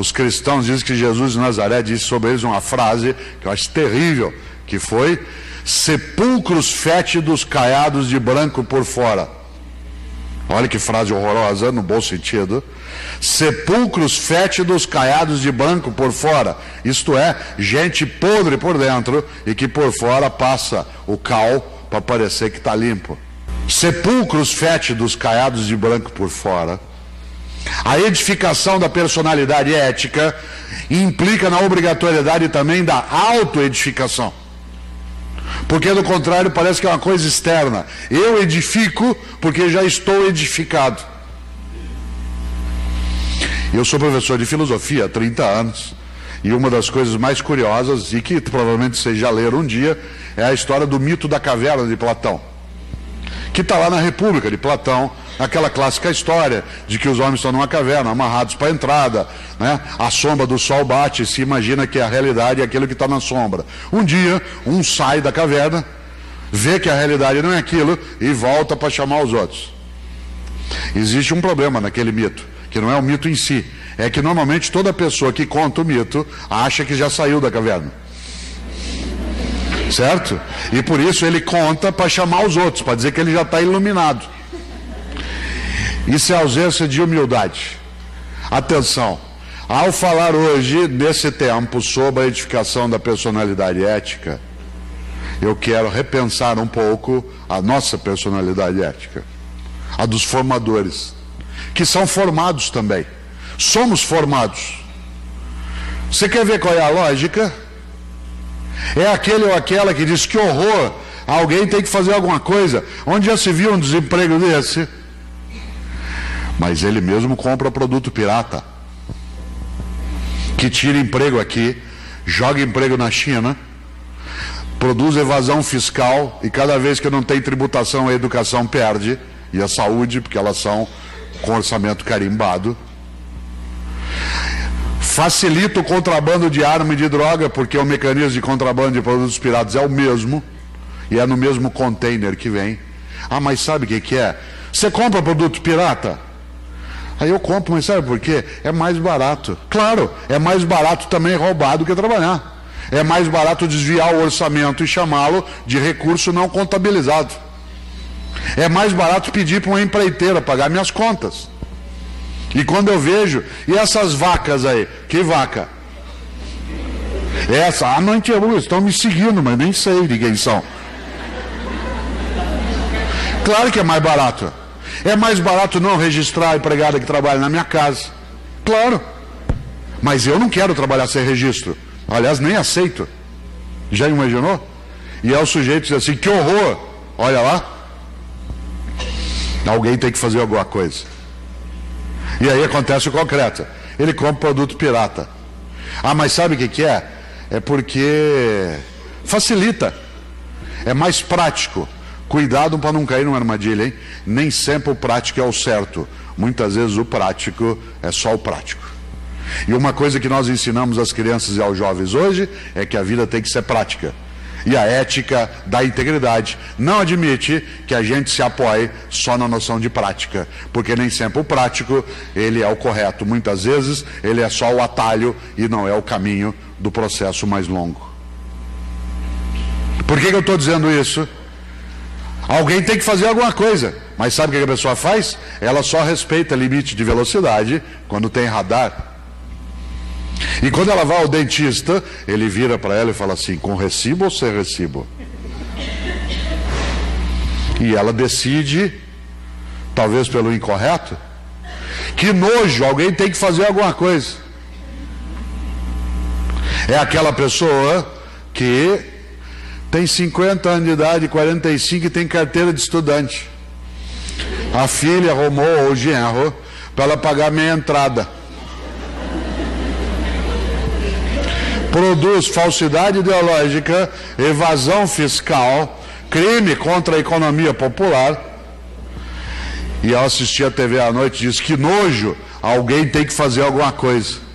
Os cristãos dizem que Jesus de Nazaré disse sobre eles uma frase que eu acho terrível, que foi sepulcros fétidos caiados de branco por fora. Olha que frase horrorosa, no bom sentido. Sepulcros fétidos caiados de branco por fora. Isto é, gente podre por dentro e que por fora passa o cal para parecer que está limpo. Sepulcros fétidos caiados de branco por fora. A edificação da personalidade ética implica na obrigatoriedade também da autoedificação. Porque do contrário parece que é uma coisa externa. Eu edifico porque já estou edificado. Eu sou professor de filosofia há 30 anos. E uma das coisas mais curiosas, e que provavelmente vocês já leram um dia, é a história do mito da caverna de Platão. Que está lá na República de Platão, aquela clássica história de que os homens estão numa caverna, amarrados para a entrada, né? a sombra do sol bate, se imagina que a realidade é aquilo que está na sombra. Um dia, um sai da caverna, vê que a realidade não é aquilo e volta para chamar os outros. Existe um problema naquele mito, que não é o mito em si, é que normalmente toda pessoa que conta o mito acha que já saiu da caverna. Certo? E por isso ele conta para chamar os outros, para dizer que ele já está iluminado. Isso é ausência de humildade. Atenção, ao falar hoje, nesse tempo, sobre a edificação da personalidade ética, eu quero repensar um pouco a nossa personalidade ética, a dos formadores, que são formados também. Somos formados. Você quer ver qual é a lógica? É aquele ou aquela que diz que horror, alguém tem que fazer alguma coisa. Onde já se viu um desemprego desse? mas ele mesmo compra produto pirata. Que tira emprego aqui, joga emprego na China, produz evasão fiscal e cada vez que não tem tributação a educação perde, e a saúde, porque elas são com orçamento carimbado. Facilita o contrabando de arma e de droga, porque o mecanismo de contrabando de produtos piratas é o mesmo, e é no mesmo container que vem. Ah, mas sabe o que, que é? Você compra produto pirata? Aí eu compro, mas sabe por quê? É mais barato. Claro, é mais barato também roubar do que trabalhar. É mais barato desviar o orçamento e chamá-lo de recurso não contabilizado. É mais barato pedir para uma empreiteira pagar minhas contas. E quando eu vejo, e essas vacas aí? Que vaca? Essa, ah, não entendo, estão me seguindo, mas nem sei de quem são. Claro que é mais barato. É mais barato não registrar a empregada que trabalha na minha casa. Claro. Mas eu não quero trabalhar sem registro. Aliás, nem aceito. Já imaginou? E é o sujeito diz assim: que horror! Olha lá. Alguém tem que fazer alguma coisa. E aí acontece o concreto. Ele compra produto pirata. Ah, mas sabe o que, que é? É porque facilita. É mais prático. Cuidado para não cair numa armadilha, hein? Nem sempre o prático é o certo. Muitas vezes o prático é só o prático. E uma coisa que nós ensinamos às crianças e aos jovens hoje é que a vida tem que ser prática. E a ética da integridade não admite que a gente se apoie só na noção de prática, porque nem sempre o prático ele é o correto. Muitas vezes ele é só o atalho e não é o caminho do processo mais longo. Por que, que eu estou dizendo isso? Alguém tem que fazer alguma coisa. Mas sabe o que a pessoa faz? Ela só respeita limite de velocidade quando tem radar. E quando ela vai ao dentista, ele vira para ela e fala assim: com recibo ou sem recibo? E ela decide, talvez pelo incorreto, que nojo, alguém tem que fazer alguma coisa. É aquela pessoa que tem 50 anos de idade, 45 e tem carteira de estudante. A filha arrumou, ou o genro, para ela pagar meia entrada. Produz falsidade ideológica, evasão fiscal, crime contra a economia popular. E ao assistir a TV à noite diz que nojo, alguém tem que fazer alguma coisa.